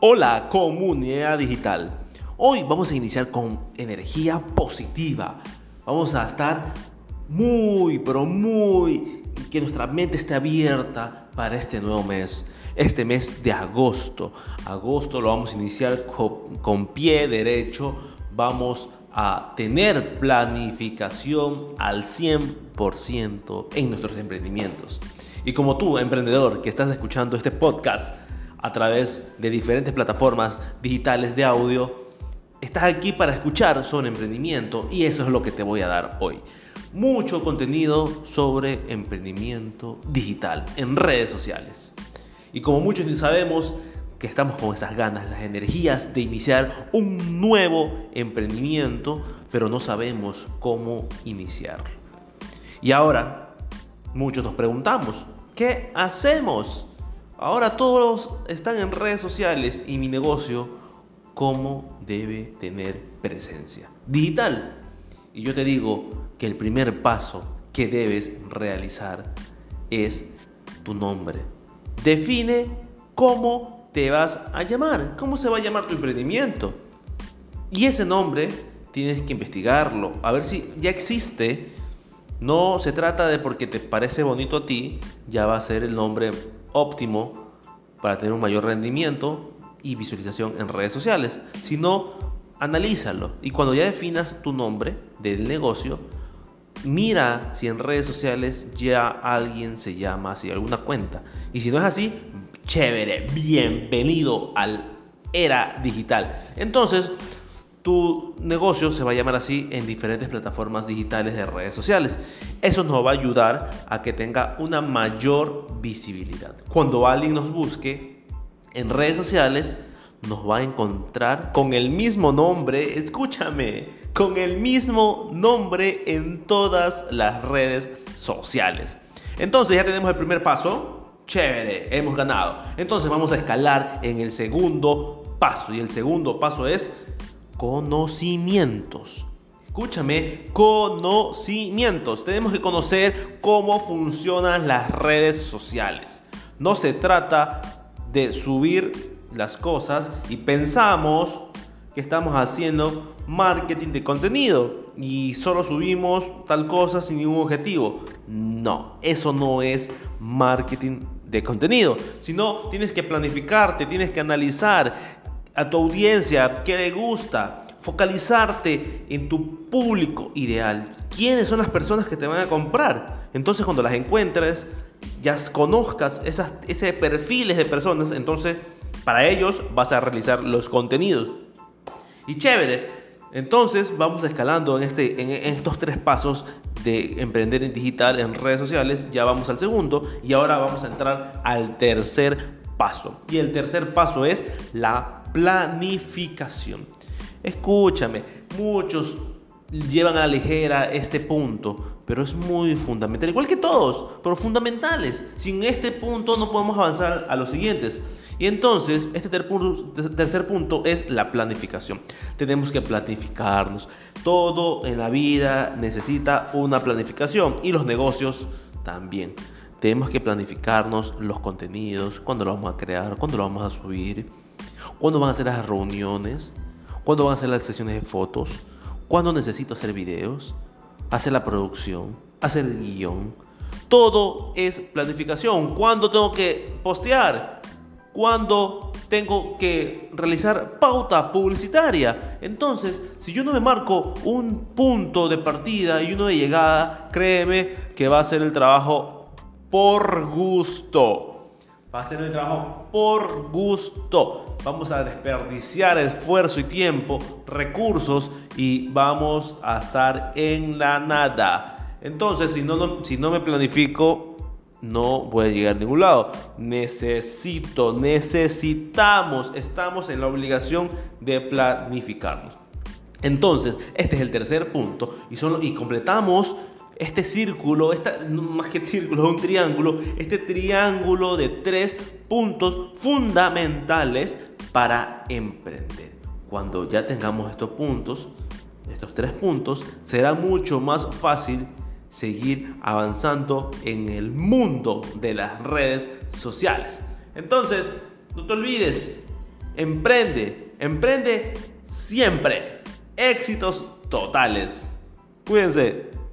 Hola comunidad digital. Hoy vamos a iniciar con energía positiva. Vamos a estar muy, pero muy, que nuestra mente esté abierta para este nuevo mes. Este mes de agosto. Agosto lo vamos a iniciar con, pie derecho. Vamos a tener planificación al 100% en nuestros emprendimientos. Y como tú, emprendedor, que estás escuchando este podcast, a través de diferentes plataformas digitales de audio. Estás aquí para escuchar sobre emprendimiento y eso es lo que te voy a dar hoy. Mucho contenido sobre emprendimiento digital en redes sociales. Y como muchos sabemos que estamos con esas ganas, esas energías de iniciar un nuevo emprendimiento, pero no sabemos cómo iniciarlo. Y ahora muchos nos preguntamos, ¿qué hacemos? Ahora todos están en redes sociales y mi negocio, ¿cómo debe tener presencia? Digital. Y yo te digo que el primer paso que debes realizar es tu nombre. Define cómo te vas a llamar, cómo se va a llamar tu emprendimiento. Y ese nombre tienes que investigarlo, a ver si ya existe. No se trata de porque te parece bonito a ti, ya va a ser el nombre óptimo para tener un mayor rendimiento y visualización en redes sociales, sino analízalo y cuando ya definas tu nombre del negocio, mira si en redes sociales ya alguien se llama así, alguna cuenta. Y si no es así, chévere, bienvenido al era digital. Entonces, tu negocio se va a llamar así en diferentes plataformas digitales de redes sociales. Eso nos va a ayudar a que tenga una mayor visibilidad. Cuando alguien nos busque en redes sociales, nos va a encontrar con el mismo nombre, escúchame, con el mismo nombre en todas las redes sociales. Entonces ya tenemos el primer paso, chévere, hemos ganado. Entonces vamos a escalar en el segundo paso y el segundo paso es conocimientos. Escúchame, conocimientos. Tenemos que conocer cómo funcionan las redes sociales. No se trata de subir las cosas y pensamos que estamos haciendo marketing de contenido y solo subimos tal cosa sin ningún objetivo. No, eso no es marketing de contenido, sino tienes que planificarte, tienes que analizar a tu audiencia, qué le gusta, focalizarte en tu público ideal. ¿Quiénes son las personas que te van a comprar? Entonces cuando las encuentres, ya conozcas esas, ese perfiles de personas, entonces para ellos vas a realizar los contenidos. Y chévere, entonces vamos escalando en, este, estos tres pasos de emprender en digital en redes sociales. Ya vamos al segundo y ahora vamos a entrar al tercer paso. Y el tercer paso es la planificación. Escúchame, muchos llevan a la ligera este punto, pero es muy fundamental, igual que todos, pero fundamentales. Sin este punto no podemos avanzar a los siguientes. Y entonces, este tercer punto es la planificación. Tenemos que planificarnos. Todo en la vida necesita una planificación y los negocios también. Tenemos que planificarnos los contenidos, cuándo lo vamos a crear, cuándo lo vamos a subir, cuándo van a ser las reuniones, cuándo van a ser las sesiones de fotos, cuándo necesito hacer videos, hacer la producción, hacer el guion. Todo es planificación. ¿Cuándo tengo que postear? ¿Cuándo tengo que realizar pauta publicitaria? Entonces, si yo no me marco un punto de partida y uno de llegada, créeme que va a ser el trabajo por gusto. Va a ser el trabajo por gusto. Vamos a desperdiciar esfuerzo y tiempo, recursos y vamos a estar en la nada. Entonces, si no, si no me planifico, no voy a llegar a ningún lado. Necesito, necesitamos, estamos en la obligación de planificarnos. Entonces, este es el tercer punto y, solo, y completamos este círculo, esta, más que círculo, un triángulo, este triángulo de tres puntos fundamentales para emprender. Cuando ya tengamos estos puntos, estos tres puntos, será mucho más fácil seguir avanzando en el mundo de las redes sociales. Entonces, no te olvides, emprende, emprende siempre. Éxitos totales. Cuídense.